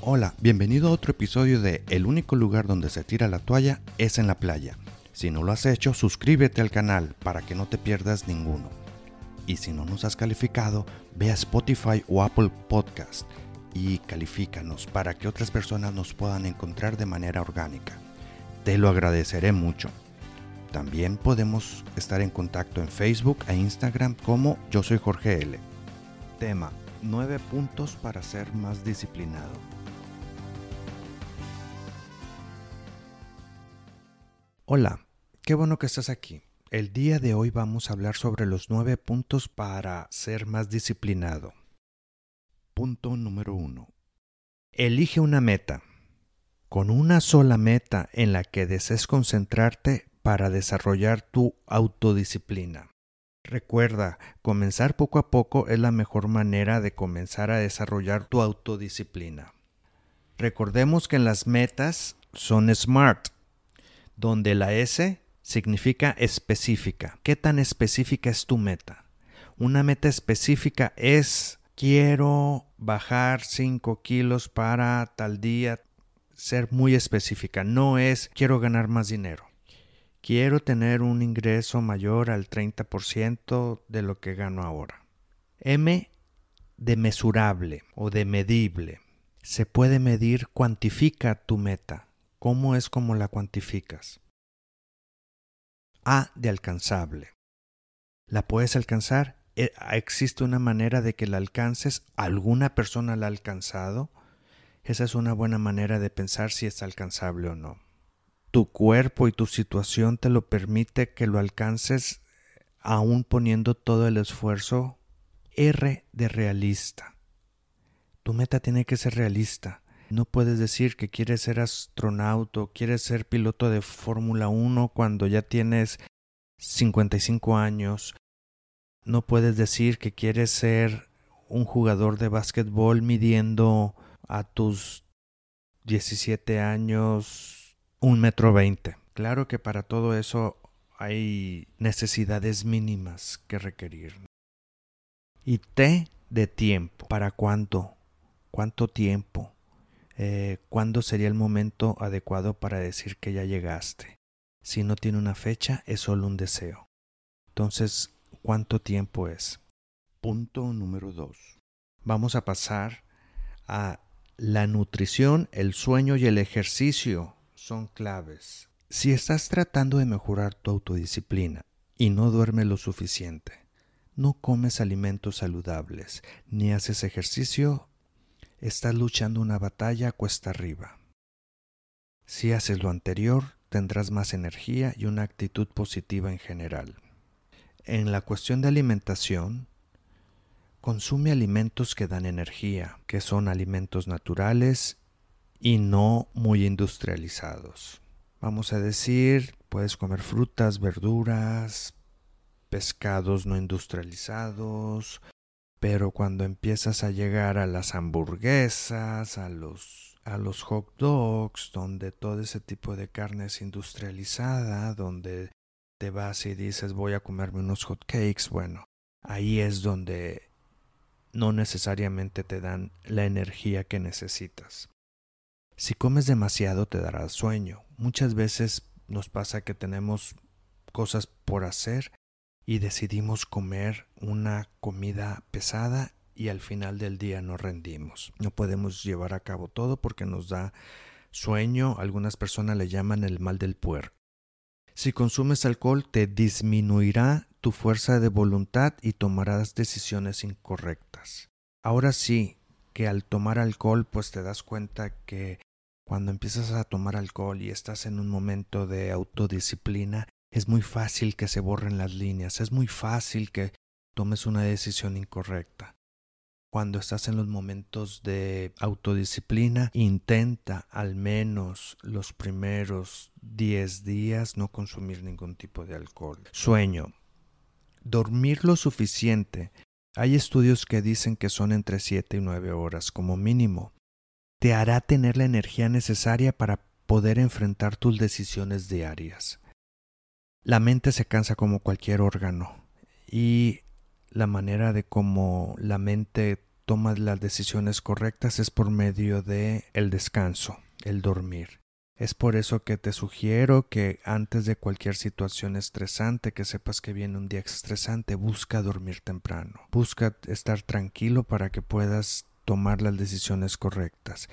Hola, bienvenido a otro episodio de El único lugar donde se tira la toalla es en la playa. Si no lo has hecho, suscríbete al canal para que no te pierdas ninguno. Y si no nos has calificado, ve a Spotify o Apple Podcast y califícanos para que otras personas nos puedan encontrar de manera orgánica. Te lo agradeceré mucho. También podemos estar en contacto en Facebook e Instagram como Yo Soy Jorge L. Tema 9 puntos para ser más disciplinado. Hola, qué bueno que estás aquí. El día de hoy vamos a hablar sobre los 9 puntos para ser más disciplinado. Punto número 1. Elige una meta. Con una sola meta en la que desees concentrarte para desarrollar tu autodisciplina. Recuerda, comenzar poco a poco es la mejor manera de comenzar a desarrollar tu autodisciplina. Recordemos que las metas son SMART, donde la S significa específica. ¿Qué tan específica es tu meta? Una meta específica es quiero bajar 5 kilos para tal día. Ser muy específica. No es quiero ganar más dinero. Quiero tener un ingreso mayor al 30% de lo que gano ahora. M de mesurable o de medible. Se puede medir, cuantifica tu meta. ¿Cómo es como la cuantificas? A de alcanzable. ¿La puedes alcanzar? Eh, ¿Existe una manera de que la alcances? ¿Alguna persona la ha alcanzado? Esa es una buena manera de pensar si es alcanzable o no tu cuerpo y tu situación te lo permite que lo alcances aún poniendo todo el esfuerzo. R de realista. Tu meta tiene que ser realista. No puedes decir que quieres ser astronauta quieres ser piloto de Fórmula 1 cuando ya tienes 55 años. No puedes decir que quieres ser un jugador de básquetbol midiendo a tus 17 años un metro veinte. Claro que para todo eso hay necesidades mínimas que requerir. Y T de tiempo. ¿Para cuánto? ¿Cuánto tiempo? Eh, ¿Cuándo sería el momento adecuado para decir que ya llegaste? Si no tiene una fecha, es solo un deseo. Entonces, ¿cuánto tiempo es? Punto número dos. Vamos a pasar a la nutrición, el sueño y el ejercicio son claves. Si estás tratando de mejorar tu autodisciplina y no duermes lo suficiente, no comes alimentos saludables ni haces ejercicio, estás luchando una batalla cuesta arriba. Si haces lo anterior, tendrás más energía y una actitud positiva en general. En la cuestión de alimentación, consume alimentos que dan energía, que son alimentos naturales y no muy industrializados. Vamos a decir, puedes comer frutas, verduras, pescados no industrializados, pero cuando empiezas a llegar a las hamburguesas, a los, a los hot dogs, donde todo ese tipo de carne es industrializada, donde te vas y dices voy a comerme unos hot cakes, bueno, ahí es donde no necesariamente te dan la energía que necesitas. Si comes demasiado te dará sueño. Muchas veces nos pasa que tenemos cosas por hacer y decidimos comer una comida pesada y al final del día no rendimos. No podemos llevar a cabo todo porque nos da sueño. Algunas personas le llaman el mal del puerco. Si consumes alcohol te disminuirá tu fuerza de voluntad y tomarás decisiones incorrectas. Ahora sí, que al tomar alcohol pues te das cuenta que cuando empiezas a tomar alcohol y estás en un momento de autodisciplina, es muy fácil que se borren las líneas, es muy fácil que tomes una decisión incorrecta. Cuando estás en los momentos de autodisciplina, intenta al menos los primeros 10 días no consumir ningún tipo de alcohol. Sueño. Dormir lo suficiente. Hay estudios que dicen que son entre 7 y 9 horas como mínimo te hará tener la energía necesaria para poder enfrentar tus decisiones diarias. La mente se cansa como cualquier órgano y la manera de cómo la mente tomas las decisiones correctas es por medio de el descanso, el dormir. Es por eso que te sugiero que antes de cualquier situación estresante, que sepas que viene un día estresante, busca dormir temprano. Busca estar tranquilo para que puedas tomar las decisiones correctas.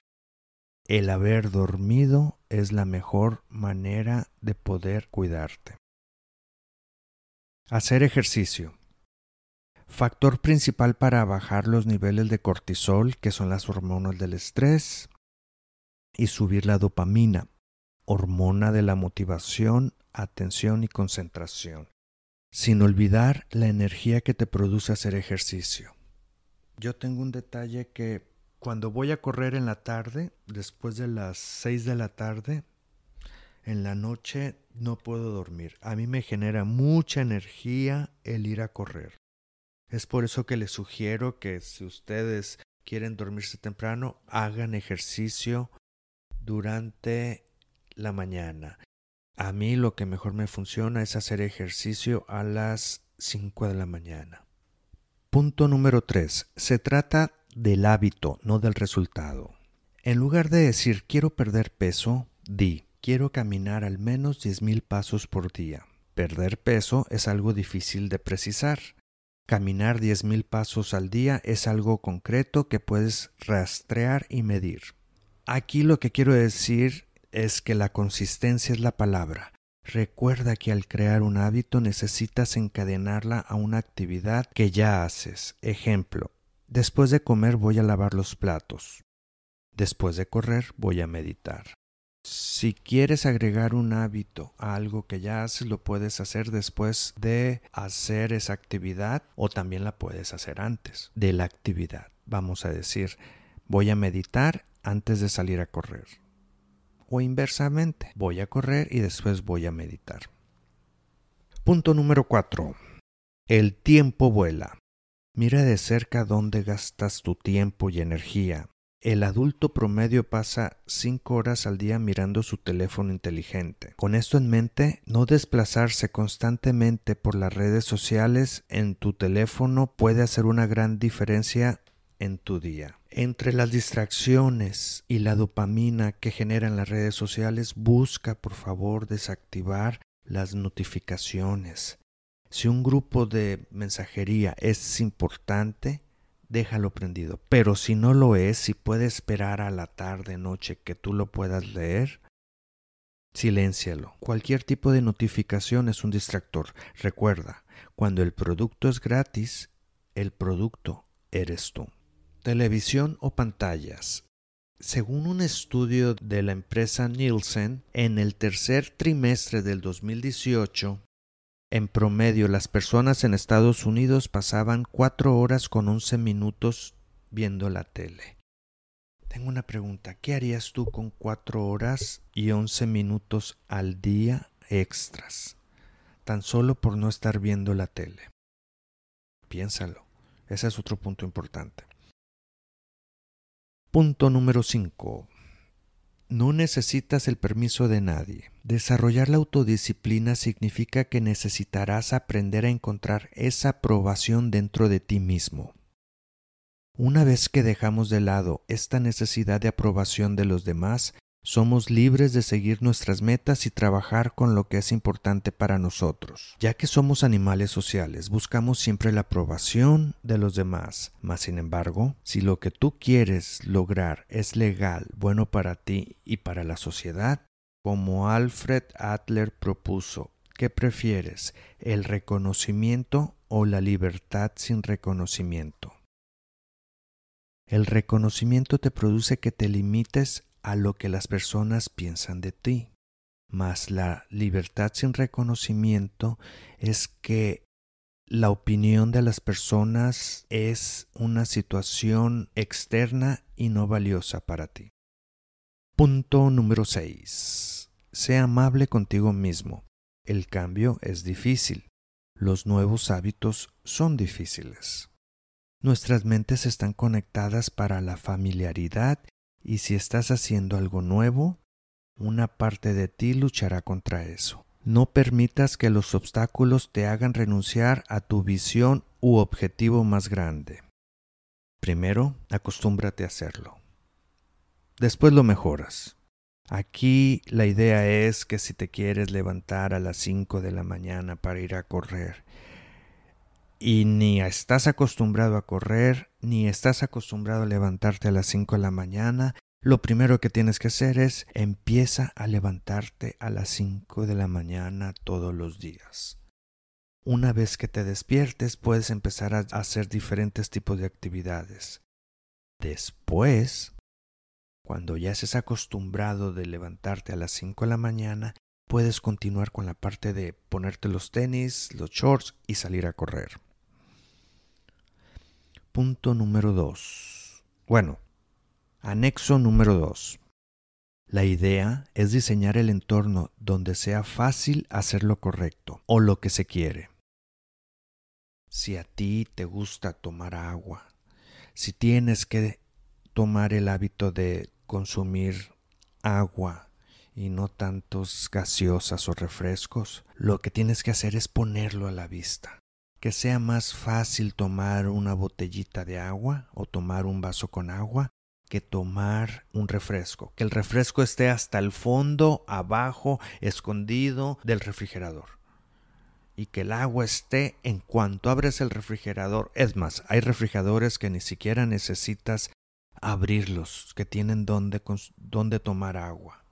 El haber dormido es la mejor manera de poder cuidarte. Hacer ejercicio. Factor principal para bajar los niveles de cortisol, que son las hormonas del estrés, y subir la dopamina, hormona de la motivación, atención y concentración, sin olvidar la energía que te produce hacer ejercicio. Yo tengo un detalle que cuando voy a correr en la tarde, después de las 6 de la tarde, en la noche no puedo dormir. A mí me genera mucha energía el ir a correr. Es por eso que les sugiero que si ustedes quieren dormirse temprano, hagan ejercicio durante la mañana. A mí lo que mejor me funciona es hacer ejercicio a las 5 de la mañana. Punto número 3. Se trata del hábito, no del resultado. En lugar de decir quiero perder peso, di quiero caminar al menos 10.000 pasos por día. Perder peso es algo difícil de precisar. Caminar 10.000 pasos al día es algo concreto que puedes rastrear y medir. Aquí lo que quiero decir es que la consistencia es la palabra. Recuerda que al crear un hábito necesitas encadenarla a una actividad que ya haces. Ejemplo, después de comer voy a lavar los platos. Después de correr voy a meditar. Si quieres agregar un hábito a algo que ya haces, lo puedes hacer después de hacer esa actividad o también la puedes hacer antes de la actividad. Vamos a decir, voy a meditar antes de salir a correr o inversamente, voy a correr y después voy a meditar. Punto número 4. El tiempo vuela. Mira de cerca dónde gastas tu tiempo y energía. El adulto promedio pasa 5 horas al día mirando su teléfono inteligente. Con esto en mente, no desplazarse constantemente por las redes sociales en tu teléfono puede hacer una gran diferencia en tu día. Entre las distracciones y la dopamina que generan las redes sociales, busca por favor desactivar las notificaciones. Si un grupo de mensajería es importante, déjalo prendido. Pero si no lo es, si puede esperar a la tarde, noche que tú lo puedas leer, siléncialo. Cualquier tipo de notificación es un distractor. Recuerda, cuando el producto es gratis, el producto eres tú televisión o pantallas. Según un estudio de la empresa Nielsen, en el tercer trimestre del 2018, en promedio las personas en Estados Unidos pasaban cuatro horas con once minutos viendo la tele. Tengo una pregunta, ¿qué harías tú con cuatro horas y once minutos al día extras? Tan solo por no estar viendo la tele. Piénsalo, ese es otro punto importante. Punto número 5. No necesitas el permiso de nadie. Desarrollar la autodisciplina significa que necesitarás aprender a encontrar esa aprobación dentro de ti mismo. Una vez que dejamos de lado esta necesidad de aprobación de los demás, somos libres de seguir nuestras metas y trabajar con lo que es importante para nosotros. Ya que somos animales sociales, buscamos siempre la aprobación de los demás. Mas, sin embargo, si lo que tú quieres lograr es legal, bueno para ti y para la sociedad, como Alfred Adler propuso, ¿qué prefieres, el reconocimiento o la libertad sin reconocimiento? El reconocimiento te produce que te limites a lo que las personas piensan de ti. Mas la libertad sin reconocimiento es que la opinión de las personas es una situación externa y no valiosa para ti. Punto número 6. Sea amable contigo mismo. El cambio es difícil. Los nuevos hábitos son difíciles. Nuestras mentes están conectadas para la familiaridad y si estás haciendo algo nuevo, una parte de ti luchará contra eso. No permitas que los obstáculos te hagan renunciar a tu visión u objetivo más grande. Primero, acostúmbrate a hacerlo. Después lo mejoras. Aquí la idea es que si te quieres levantar a las 5 de la mañana para ir a correr y ni estás acostumbrado a correr, ni estás acostumbrado a levantarte a las 5 de la mañana, lo primero que tienes que hacer es empieza a levantarte a las 5 de la mañana todos los días. Una vez que te despiertes puedes empezar a hacer diferentes tipos de actividades. Después, cuando ya estés acostumbrado de levantarte a las 5 de la mañana, puedes continuar con la parte de ponerte los tenis, los shorts y salir a correr. Punto número 2. Bueno, Anexo número 2. La idea es diseñar el entorno donde sea fácil hacer lo correcto o lo que se quiere. Si a ti te gusta tomar agua, si tienes que tomar el hábito de consumir agua y no tantos gaseosas o refrescos, lo que tienes que hacer es ponerlo a la vista. Que sea más fácil tomar una botellita de agua o tomar un vaso con agua que tomar un refresco, que el refresco esté hasta el fondo, abajo, escondido del refrigerador. Y que el agua esté en cuanto abres el refrigerador. Es más, hay refrigeradores que ni siquiera necesitas abrirlos, que tienen donde, donde tomar agua.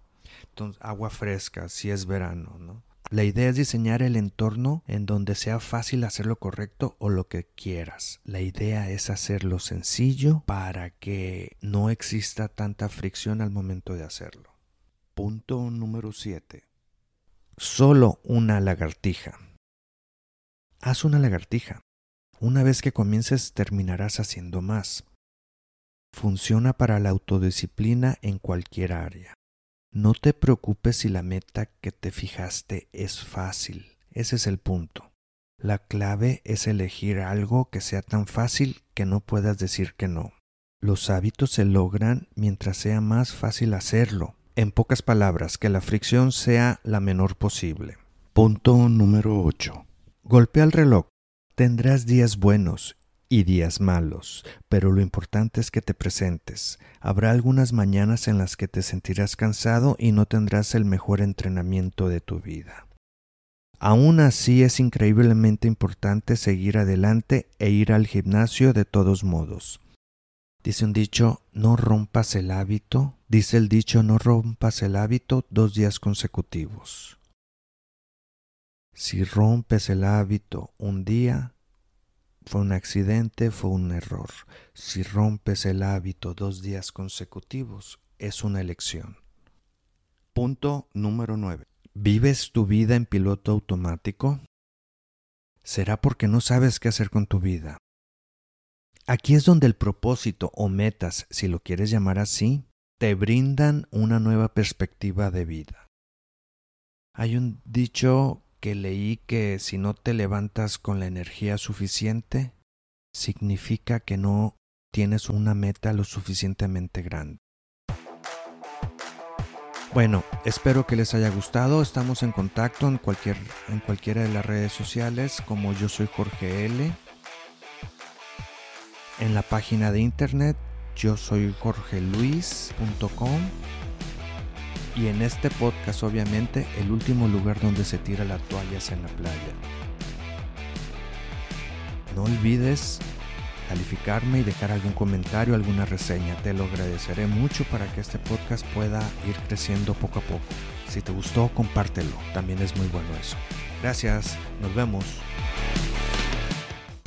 Entonces, agua fresca, si es verano, ¿no? La idea es diseñar el entorno en donde sea fácil hacer lo correcto o lo que quieras. La idea es hacerlo sencillo para que no exista tanta fricción al momento de hacerlo. Punto número 7. Solo una lagartija. Haz una lagartija. Una vez que comiences terminarás haciendo más. Funciona para la autodisciplina en cualquier área. No te preocupes si la meta que te fijaste es fácil. Ese es el punto. La clave es elegir algo que sea tan fácil que no puedas decir que no. Los hábitos se logran mientras sea más fácil hacerlo. En pocas palabras, que la fricción sea la menor posible. Punto número 8. Golpea el reloj. Tendrás días buenos y días malos, pero lo importante es que te presentes. Habrá algunas mañanas en las que te sentirás cansado y no tendrás el mejor entrenamiento de tu vida. Aún así es increíblemente importante seguir adelante e ir al gimnasio de todos modos. Dice un dicho, no rompas el hábito, dice el dicho, no rompas el hábito dos días consecutivos. Si rompes el hábito un día, fue un accidente, fue un error. Si rompes el hábito dos días consecutivos, es una elección. Punto número 9. ¿Vives tu vida en piloto automático? ¿Será porque no sabes qué hacer con tu vida? Aquí es donde el propósito o metas, si lo quieres llamar así, te brindan una nueva perspectiva de vida. Hay un dicho que leí que si no te levantas con la energía suficiente, significa que no tienes una meta lo suficientemente grande. Bueno, espero que les haya gustado. Estamos en contacto en, cualquier, en cualquiera de las redes sociales como yo soy Jorge L. En la página de internet yo soy jorgeluis.com y en este podcast obviamente el último lugar donde se tira la toalla es en la playa. No olvides calificarme y dejar algún comentario, alguna reseña. Te lo agradeceré mucho para que este podcast pueda ir creciendo poco a poco. Si te gustó, compártelo. También es muy bueno eso. Gracias. Nos vemos.